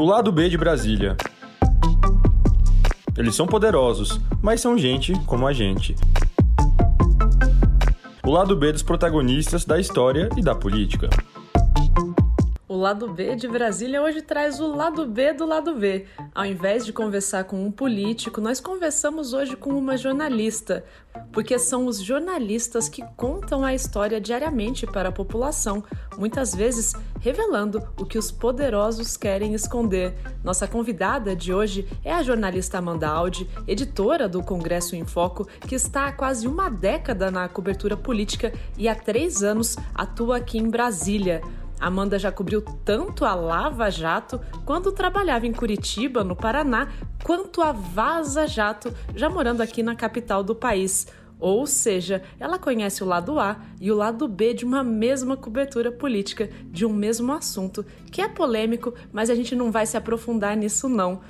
O lado B de Brasília. Eles são poderosos, mas são gente como a gente. O lado B dos protagonistas da história e da política. O lado B de Brasília hoje traz o lado B do lado B. Ao invés de conversar com um político, nós conversamos hoje com uma jornalista, porque são os jornalistas que contam a história diariamente para a população, muitas vezes revelando o que os poderosos querem esconder. Nossa convidada de hoje é a jornalista Amanda Aldi, editora do Congresso em Foco, que está há quase uma década na cobertura política e há três anos atua aqui em Brasília. Amanda já cobriu tanto a Lava Jato quando trabalhava em Curitiba, no Paraná, quanto a Vaza Jato, já morando aqui na capital do país. Ou seja, ela conhece o lado A e o lado B de uma mesma cobertura política, de um mesmo assunto, que é polêmico, mas a gente não vai se aprofundar nisso não.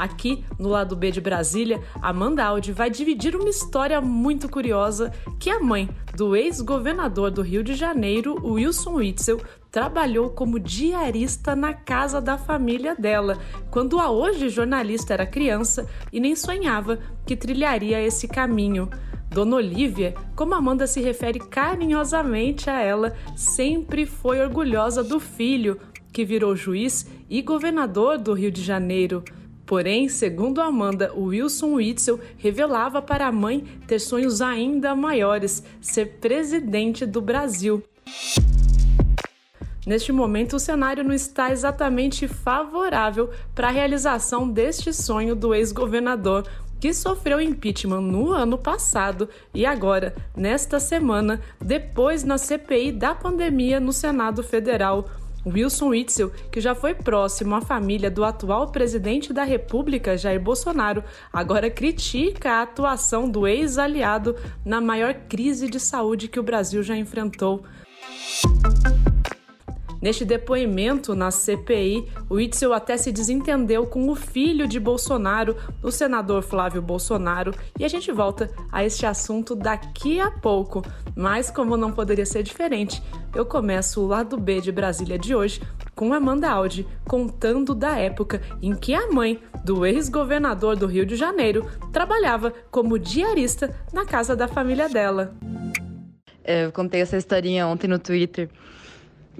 Aqui, no lado B de Brasília, Amanda Aldi vai dividir uma história muito curiosa que a mãe do ex-governador do Rio de Janeiro, Wilson Witzel, trabalhou como diarista na casa da família dela, quando a hoje jornalista era criança e nem sonhava que trilharia esse caminho. Dona Olivia, como Amanda se refere carinhosamente a ela, sempre foi orgulhosa do filho, que virou juiz e governador do Rio de Janeiro. Porém, segundo Amanda, Wilson Witzel revelava para a mãe ter sonhos ainda maiores, ser presidente do Brasil. Neste momento, o cenário não está exatamente favorável para a realização deste sonho do ex-governador, que sofreu impeachment no ano passado e agora, nesta semana, depois na CPI da pandemia no Senado Federal. Wilson Witzel, que já foi próximo à família do atual presidente da República, Jair Bolsonaro, agora critica a atuação do ex-aliado na maior crise de saúde que o Brasil já enfrentou. Neste depoimento na CPI, o Witzel até se desentendeu com o filho de Bolsonaro, o senador Flávio Bolsonaro, e a gente volta a este assunto daqui a pouco. Mas, como não poderia ser diferente, eu começo o lado B de Brasília de hoje com Amanda Aldi contando da época em que a mãe do ex-governador do Rio de Janeiro trabalhava como diarista na casa da família dela. É, eu contei essa historinha ontem no Twitter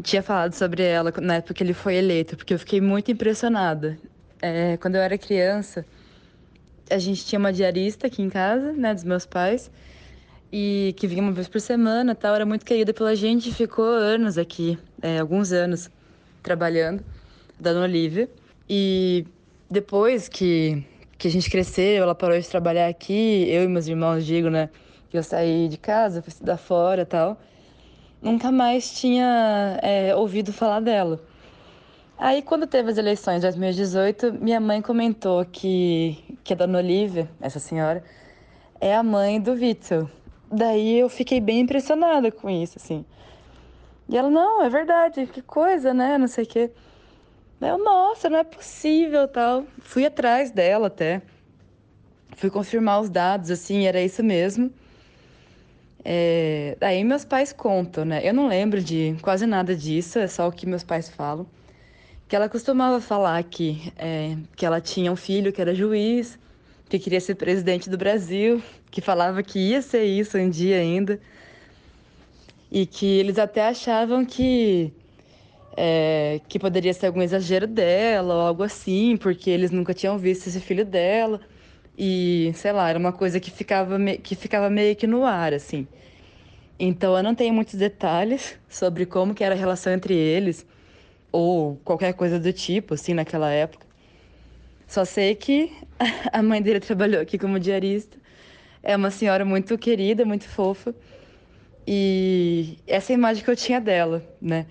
tinha falado sobre ela na época que ele foi eleito, porque eu fiquei muito impressionada. É, quando eu era criança, a gente tinha uma diarista aqui em casa, né, dos meus pais, e que vinha uma vez por semana, tal, era muito querida pela gente, ficou anos aqui, é, alguns anos trabalhando, dando Olivia. E depois que que a gente cresceu, ela parou de trabalhar aqui, eu e meus irmãos digo, né, que eu saí de casa, fui estudar fora, tal nunca mais tinha é, ouvido falar dela. Aí, quando teve as eleições de 2018, minha mãe comentou que, que a dona Olivia, essa senhora, é a mãe do Witzel. Daí eu fiquei bem impressionada com isso, assim. E ela, não, é verdade, que coisa, né? Não sei o quê. Eu, nossa, não é possível, tal. Fui atrás dela até. Fui confirmar os dados, assim, era isso mesmo. É, aí meus pais contam, né? Eu não lembro de quase nada disso, é só o que meus pais falam. Que ela costumava falar que, é, que ela tinha um filho que era juiz, que queria ser presidente do Brasil, que falava que ia ser isso um dia ainda. E que eles até achavam que, é, que poderia ser algum exagero dela ou algo assim, porque eles nunca tinham visto esse filho dela. E, sei lá, era uma coisa que ficava, me... que ficava meio que no ar, assim. Então eu não tenho muitos detalhes sobre como que era a relação entre eles, ou qualquer coisa do tipo, assim, naquela época. Só sei que a mãe dele trabalhou aqui como diarista. É uma senhora muito querida, muito fofa. E essa é a imagem que eu tinha dela, né?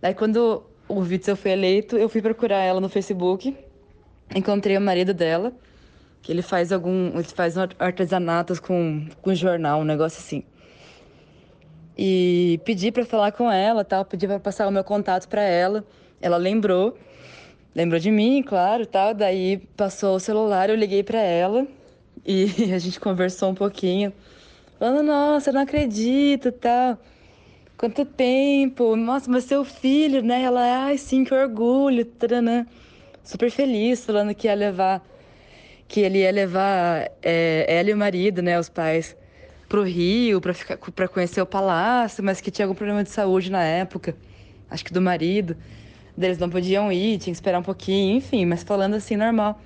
Aí quando o Witzel foi eleito, eu fui procurar ela no Facebook, encontrei o marido dela que ele faz algum. Ele faz artesanatos com, com jornal, um negócio assim. E pedi para falar com ela, tal, pedi para passar o meu contato para ela. Ela lembrou, lembrou de mim, claro, tal. Daí passou o celular, eu liguei para ela e a gente conversou um pouquinho. Falando, nossa, não acredito, tal. quanto tempo, nossa, mas seu filho, né? Ela, ai, sim, que orgulho, taranã. super feliz, falando que ia levar, que ele ia levar é, ela e o marido, né, os pais, pro Rio para ficar, para conhecer o palácio, mas que tinha algum problema de saúde na época, acho que do marido, eles não podiam ir, tinha que esperar um pouquinho, enfim, mas falando assim normal.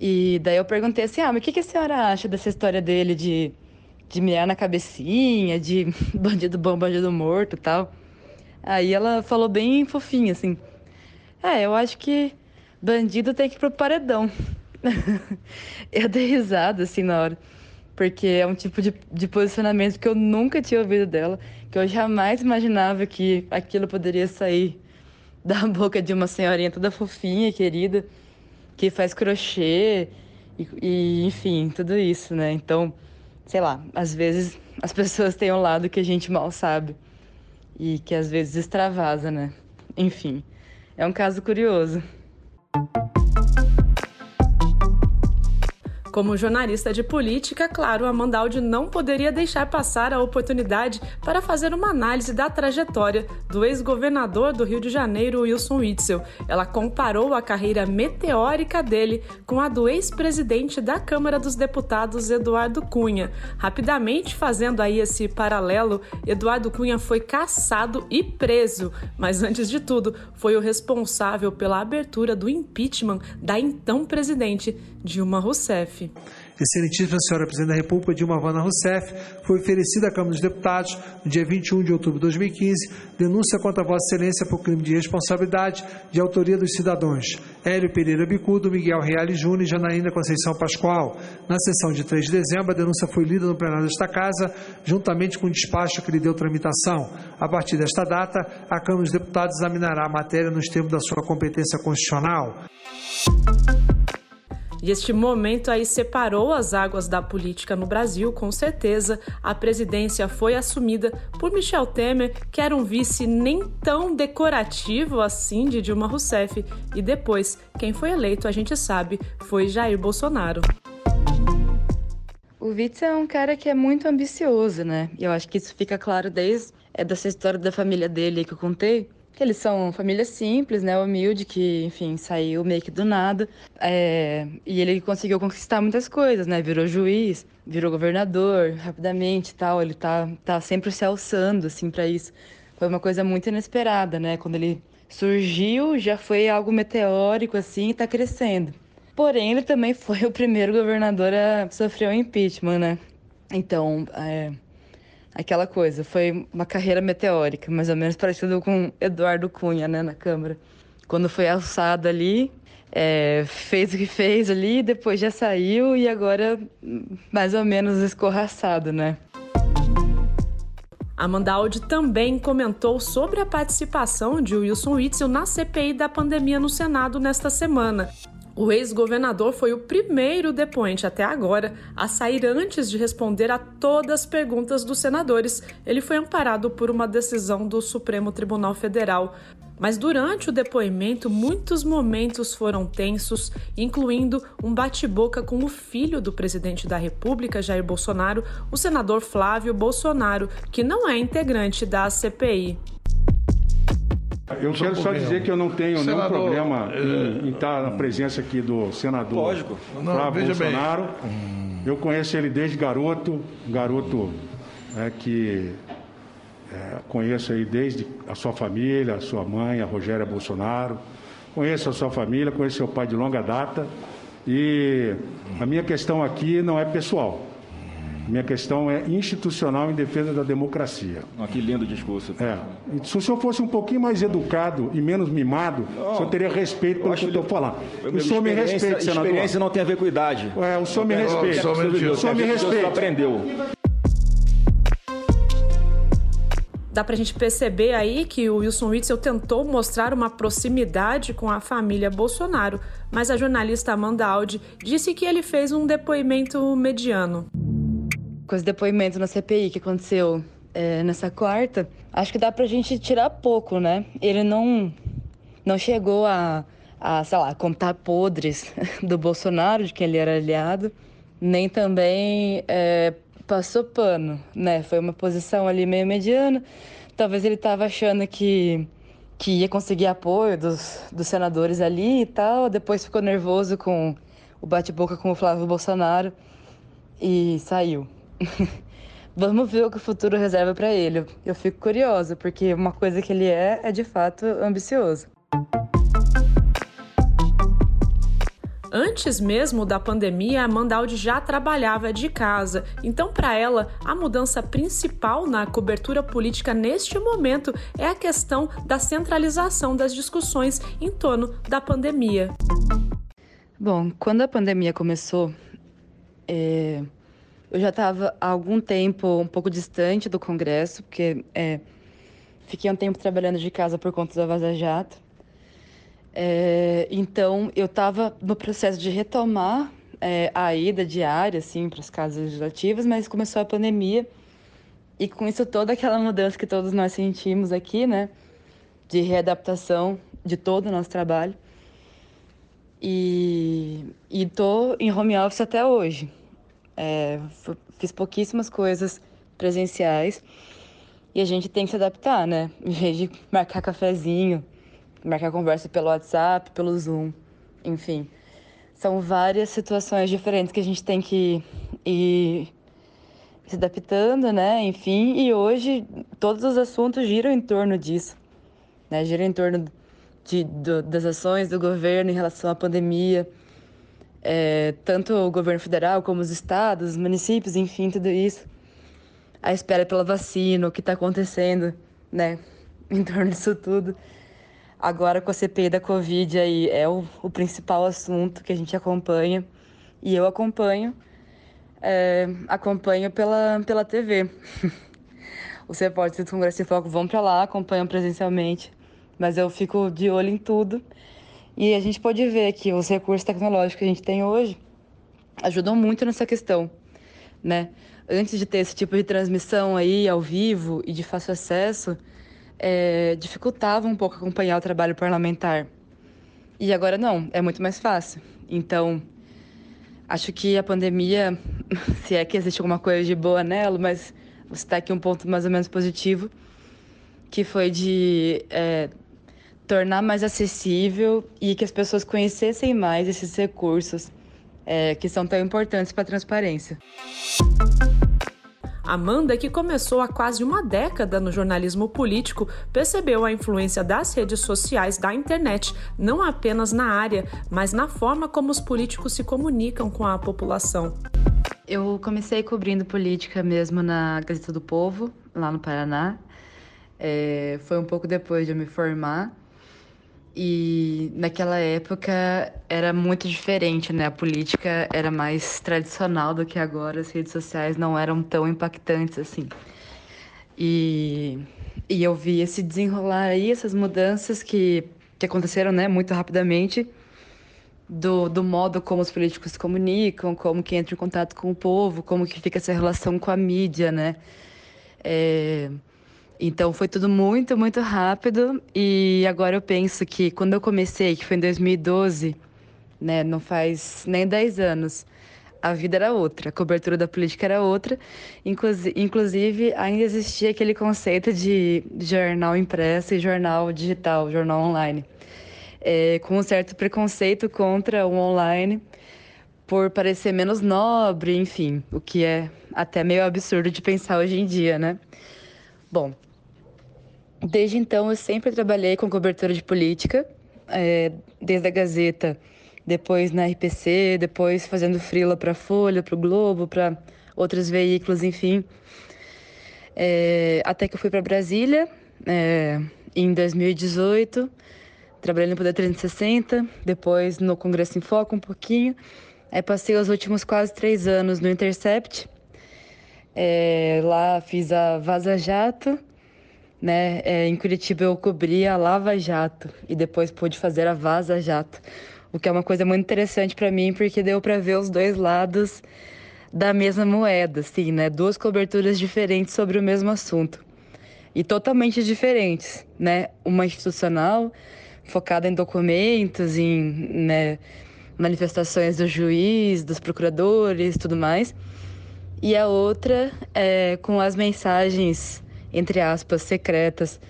E daí eu perguntei assim, ah, mas o que, que a senhora acha dessa história dele de de mulher na cabecinha, de bandido bom, bandido morto tal. Aí ela falou bem fofinha, assim. É, eu acho que bandido tem que ir pro paredão. eu dei risada, assim, na hora. Porque é um tipo de, de posicionamento que eu nunca tinha ouvido dela, que eu jamais imaginava que aquilo poderia sair da boca de uma senhorinha toda fofinha, querida, que faz crochê e, e enfim, tudo isso, né? Então, sei lá, às vezes as pessoas têm um lado que a gente mal sabe e que às vezes extravasa, né? Enfim, é um caso curioso. Como jornalista de política, claro, Amanda Aldi não poderia deixar passar a oportunidade para fazer uma análise da trajetória do ex-governador do Rio de Janeiro, Wilson Witzel. Ela comparou a carreira meteórica dele com a do ex-presidente da Câmara dos Deputados, Eduardo Cunha. Rapidamente fazendo aí esse paralelo, Eduardo Cunha foi caçado e preso, mas antes de tudo, foi o responsável pela abertura do impeachment da então presidente Dilma Rousseff. Excelentíssima Senhora Presidente da República Dilma Vana Rousseff, foi oferecida à Câmara dos Deputados, no dia 21 de outubro de 2015, denúncia contra Vossa Excelência por crime de responsabilidade de autoria dos cidadãos Hélio Pereira Bicudo, Miguel Reale Júnior e Janaína Conceição Pascoal. Na sessão de 3 de dezembro, a denúncia foi lida no plenário desta Casa, juntamente com o despacho que lhe deu tramitação. A partir desta data, a Câmara dos Deputados examinará a matéria nos termos da sua competência constitucional. E este momento aí separou as águas da política no Brasil, com certeza. A presidência foi assumida por Michel Temer, que era um vice nem tão decorativo assim de Dilma Rousseff. E depois, quem foi eleito, a gente sabe, foi Jair Bolsonaro. O Witzel é um cara que é muito ambicioso, né? E eu acho que isso fica claro desde é, dessa história da família dele que eu contei que eles são família simples, né, humilde, que, enfim, saiu meio que do nada. É, e ele conseguiu conquistar muitas coisas, né? Virou juiz, virou governador rapidamente e tal. Ele tá, tá sempre se alçando, assim, para isso. Foi uma coisa muito inesperada, né? Quando ele surgiu, já foi algo meteórico, assim, e tá crescendo. Porém, ele também foi o primeiro governador a sofrer o um impeachment, né? Então, é, aquela coisa. Foi uma carreira meteórica, mais ou menos parecido com Eduardo Cunha, né, na Câmara. Quando foi alçado ali, é, fez o que fez ali, depois já saiu e agora mais ou menos escorraçado, né? Amanda Aldi também comentou sobre a participação de Wilson Witzel na CPI da pandemia no Senado nesta semana. O ex-governador foi o primeiro depoente até agora a sair antes de responder a todas as perguntas dos senadores. Ele foi amparado por uma decisão do Supremo Tribunal Federal. Mas durante o depoimento, muitos momentos foram tensos, incluindo um bate-boca com o filho do presidente da República, Jair Bolsonaro, o senador Flávio Bolsonaro, que não é integrante da CPI. Eu quero só dizer que eu não tenho senador, nenhum problema em, é, em, estar na presença aqui do senador lógico. Flávio Bolsonaro. Bem. Eu conheço ele desde garoto, garoto é, que é, conheço aí desde a sua família, a sua mãe, a Rogéria Bolsonaro. Conheço a sua família, conheço seu pai de longa data. E a minha questão aqui não é pessoal. Minha questão é institucional em defesa da democracia. Oh, que lindo discurso. É. Se o senhor fosse um pouquinho mais educado e menos mimado, não, o senhor teria respeito pelo que eu estou falando. O senhor me respeita, senador. Experiência não tem a ver com idade. É, o senhor me respeita. O senhor me respeita. aprendeu. Dá para a gente perceber aí que o Wilson Witzel tentou mostrar uma proximidade com a família Bolsonaro, mas a jornalista Amanda Aldi disse que ele fez um depoimento mediano com esse depoimento na CPI que aconteceu é, nessa quarta, acho que dá pra gente tirar pouco, né? Ele não, não chegou a, a, sei lá, contar podres do Bolsonaro, de quem ele era aliado, nem também é, passou pano, né? Foi uma posição ali meio mediana. talvez ele estava achando que, que ia conseguir apoio dos, dos senadores ali e tal, depois ficou nervoso com o bate-boca com o Flávio Bolsonaro e saiu. Vamos ver o que o futuro reserva para ele. Eu fico curiosa, porque uma coisa que ele é é de fato ambicioso. Antes mesmo da pandemia, a Mandaldi já trabalhava de casa. Então, para ela, a mudança principal na cobertura política neste momento é a questão da centralização das discussões em torno da pandemia. Bom, quando a pandemia começou, é, eu já estava há algum tempo um pouco distante do Congresso, porque é, fiquei um tempo trabalhando de casa por conta da Vaza Jato. É, então, eu estava no processo de retomar é, a ida diária, assim, para as casas legislativas, mas começou a pandemia e com isso toda aquela mudança que todos nós sentimos aqui, né, de readaptação de todo o nosso trabalho. E estou em home office até hoje. É, fiz pouquíssimas coisas presenciais e a gente tem que se adaptar, né? Em vez de marcar cafezinho, marcar conversa pelo WhatsApp, pelo Zoom, enfim. São várias situações diferentes que a gente tem que ir se adaptando, né? Enfim, e hoje todos os assuntos giram em torno disso, né? Giram em torno de, do, das ações do governo em relação à pandemia, é, tanto o governo federal como os estados, os municípios, enfim, tudo isso. A espera pela vacina, o que está acontecendo, né? Em torno disso tudo. Agora com a CPI da Covid aí é o, o principal assunto que a gente acompanha e eu acompanho, é, acompanho pela, pela TV. Os repórteres do Congresso em Foco vão para lá, acompanham presencialmente, mas eu fico de olho em tudo. E a gente pode ver que os recursos tecnológicos que a gente tem hoje ajudam muito nessa questão, né? Antes de ter esse tipo de transmissão aí ao vivo e de fácil acesso, é, dificultava um pouco acompanhar o trabalho parlamentar. E agora não, é muito mais fácil. Então, acho que a pandemia, se é que existe alguma coisa de boa nela, mas você está aqui um ponto mais ou menos positivo, que foi de é, tornar mais acessível e que as pessoas conhecessem mais esses recursos é, que são tão importantes para a transparência. Amanda, que começou há quase uma década no jornalismo político, percebeu a influência das redes sociais da internet, não apenas na área, mas na forma como os políticos se comunicam com a população. Eu comecei cobrindo política mesmo na Gazeta do Povo, lá no Paraná. É, foi um pouco depois de eu me formar. E naquela época era muito diferente, né? A política era mais tradicional do que agora, as redes sociais não eram tão impactantes assim. E, e eu vi esse desenrolar aí, essas mudanças que, que aconteceram, né, muito rapidamente, do, do modo como os políticos se comunicam, como que entra em contato com o povo, como que fica essa relação com a mídia, né? É, então foi tudo muito, muito rápido. E agora eu penso que quando eu comecei, que foi em 2012, né, não faz nem 10 anos, a vida era outra, a cobertura da política era outra, inclusive ainda existia aquele conceito de jornal impresso e jornal digital, jornal online, é, com um certo preconceito contra o online por parecer menos nobre, enfim, o que é até meio absurdo de pensar hoje em dia, né? Bom, desde então eu sempre trabalhei com cobertura de política, é, desde a Gazeta, depois na RPC, depois fazendo frila para Folha, para o Globo, para outros veículos, enfim. É, até que eu fui para Brasília é, em 2018, trabalhei no Poder 360, depois no Congresso em Foco um pouquinho. Aí passei os últimos quase três anos no Intercept, lá fiz a Vaza Jato, né? É, em Curitiba eu cobri a Lava Jato e depois pude fazer a Vaza Jato, o que é uma coisa muito interessante para mim porque deu para ver os dois lados da mesma moeda, assim, né? Duas coberturas diferentes sobre o mesmo assunto e totalmente diferentes, né? Uma institucional focada em documentos, em né, manifestações do juiz, dos procuradores, tudo mais e a outra é, com as mensagens entre aspas, secretas,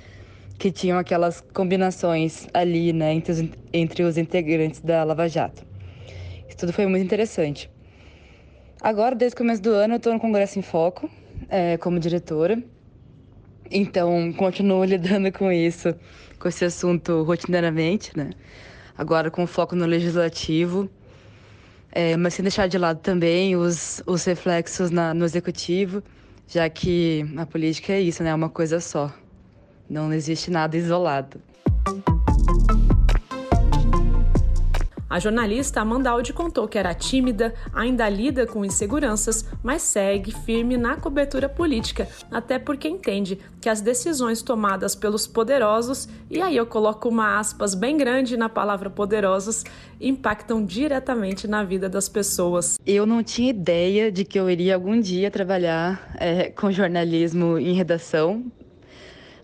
que tinham aquelas combinações ali, né, entre os, entre os integrantes da Lava Jato. Isso tudo foi muito interessante. Agora, desde o começo do ano, eu estou no Congresso em Foco, é, como diretora. Então, continuo lidando com isso, com esse assunto rotineiramente, né? Agora com foco no legislativo, é, mas sem deixar de lado também os, os reflexos na, no executivo, já que a política é isso, né? É uma coisa só. Não existe nada isolado. A jornalista Amanda Aldi contou que era tímida, ainda lida com inseguranças, mas segue firme na cobertura política, até porque entende que as decisões tomadas pelos poderosos, e aí eu coloco uma aspas bem grande na palavra poderosos, impactam diretamente na vida das pessoas. Eu não tinha ideia de que eu iria algum dia trabalhar é, com jornalismo em redação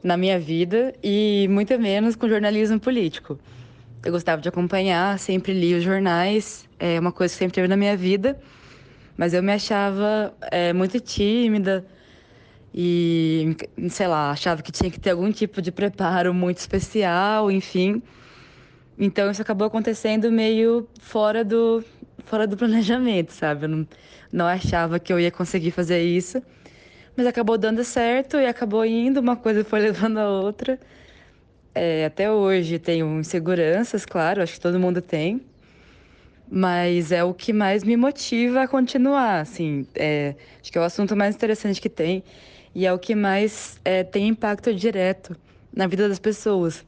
na minha vida e muito menos com jornalismo político eu gostava de acompanhar, sempre li os jornais, é uma coisa que sempre teve na minha vida, mas eu me achava é, muito tímida e, sei lá, achava que tinha que ter algum tipo de preparo muito especial, enfim. Então isso acabou acontecendo meio fora do, fora do planejamento, sabe? Eu não, não achava que eu ia conseguir fazer isso, mas acabou dando certo e acabou indo, uma coisa foi levando a outra. É, até hoje tenho inseguranças, claro, acho que todo mundo tem, mas é o que mais me motiva a continuar, assim, é, acho que é o assunto mais interessante que tem e é o que mais é, tem impacto direto na vida das pessoas,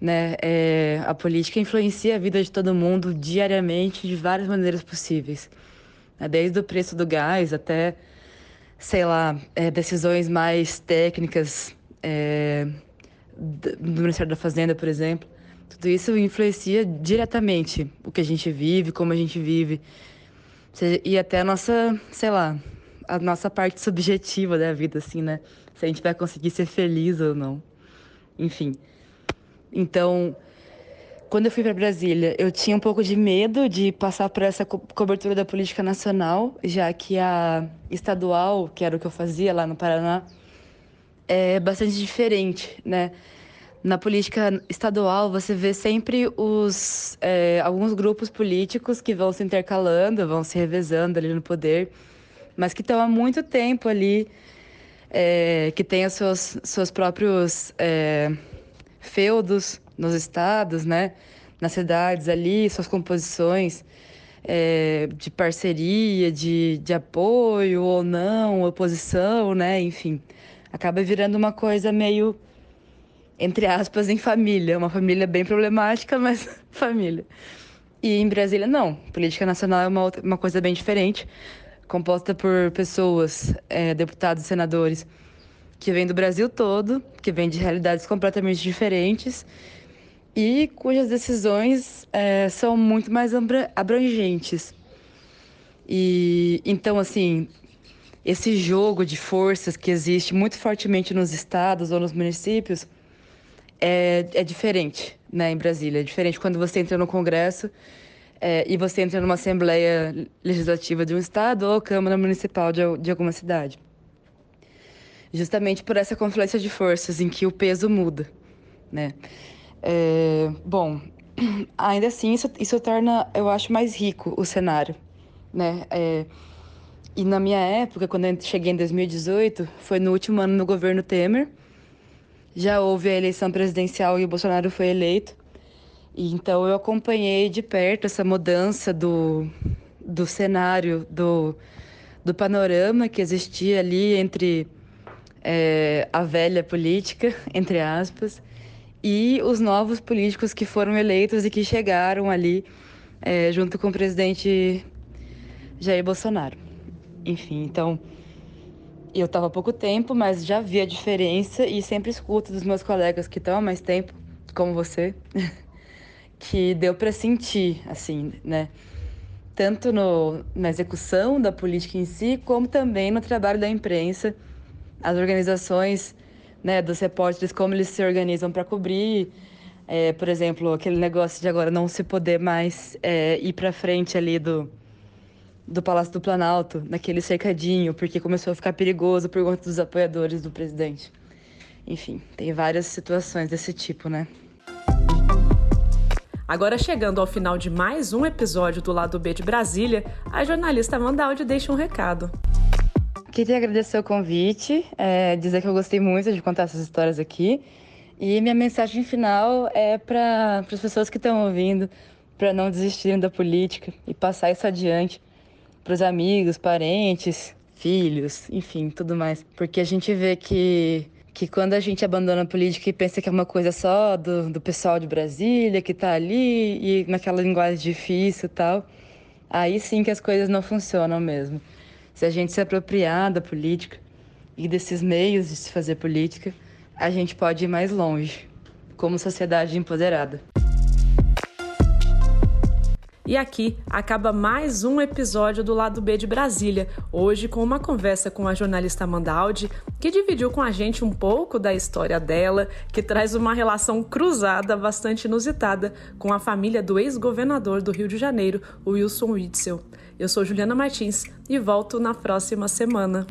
né? É, a política influencia a vida de todo mundo diariamente de várias maneiras possíveis, né? desde o preço do gás até, sei lá, é, decisões mais técnicas. Do Ministério da Fazenda, por exemplo. Tudo isso influencia diretamente o que a gente vive, como a gente vive. E até a nossa, sei lá, a nossa parte subjetiva da vida, assim, né? Se a gente vai conseguir ser feliz ou não. Enfim. Então, quando eu fui para Brasília, eu tinha um pouco de medo de passar por essa co cobertura da política nacional, já que a estadual, que era o que eu fazia lá no Paraná, é bastante diferente, né? Na política estadual, você vê sempre os, é, alguns grupos políticos que vão se intercalando, vão se revezando ali no poder, mas que estão há muito tempo ali, é, que têm os seus, seus próprios é, feudos nos estados, né? nas cidades ali, suas composições é, de parceria, de, de apoio ou não, oposição, né? enfim acaba virando uma coisa meio, entre aspas, em família. Uma família bem problemática, mas família. E em Brasília, não. Política nacional é uma, outra, uma coisa bem diferente, composta por pessoas, é, deputados senadores, que vêm do Brasil todo, que vêm de realidades completamente diferentes e cujas decisões é, são muito mais abrangentes. E então, assim, esse jogo de forças que existe muito fortemente nos estados ou nos municípios é, é diferente né, em Brasília. É diferente quando você entra no Congresso é, e você entra numa Assembleia Legislativa de um estado ou Câmara Municipal de, de alguma cidade. Justamente por essa confluência de forças em que o peso muda. Né? É, bom, ainda assim, isso, isso torna, eu acho, mais rico o cenário. Né? É, e na minha época, quando eu cheguei em 2018, foi no último ano no governo Temer. Já houve a eleição presidencial e o Bolsonaro foi eleito. Então eu acompanhei de perto essa mudança do, do cenário, do, do panorama que existia ali entre é, a velha política, entre aspas, e os novos políticos que foram eleitos e que chegaram ali é, junto com o presidente Jair Bolsonaro. Enfim, então eu estava há pouco tempo, mas já vi a diferença e sempre escuto dos meus colegas que estão há mais tempo, como você, que deu para sentir, assim, né? Tanto no, na execução da política em si, como também no trabalho da imprensa, as organizações né, dos repórteres, como eles se organizam para cobrir. É, por exemplo, aquele negócio de agora não se poder mais é, ir para frente ali do, do Palácio do Planalto, naquele cercadinho, porque começou a ficar perigoso por conta dos apoiadores do presidente. Enfim, tem várias situações desse tipo, né? Agora, chegando ao final de mais um episódio do Lado B de Brasília, a jornalista Amanda Aldi deixa um recado. Queria agradecer o convite, é, dizer que eu gostei muito de contar essas histórias aqui. E minha mensagem final é para as pessoas que estão ouvindo, para não desistirem da política e passar isso adiante para os amigos, parentes, filhos, enfim, tudo mais. Porque a gente vê que que quando a gente abandona a política e pensa que é uma coisa só do, do pessoal de Brasília que está ali e naquela linguagem difícil e tal, aí sim que as coisas não funcionam mesmo. Se a gente se apropriar da política e desses meios de se fazer política, a gente pode ir mais longe, como sociedade empoderada. E aqui acaba mais um episódio do Lado B de Brasília, hoje com uma conversa com a jornalista Amanda Aldi, que dividiu com a gente um pouco da história dela, que traz uma relação cruzada bastante inusitada com a família do ex-governador do Rio de Janeiro, Wilson Witzel. Eu sou Juliana Martins e volto na próxima semana.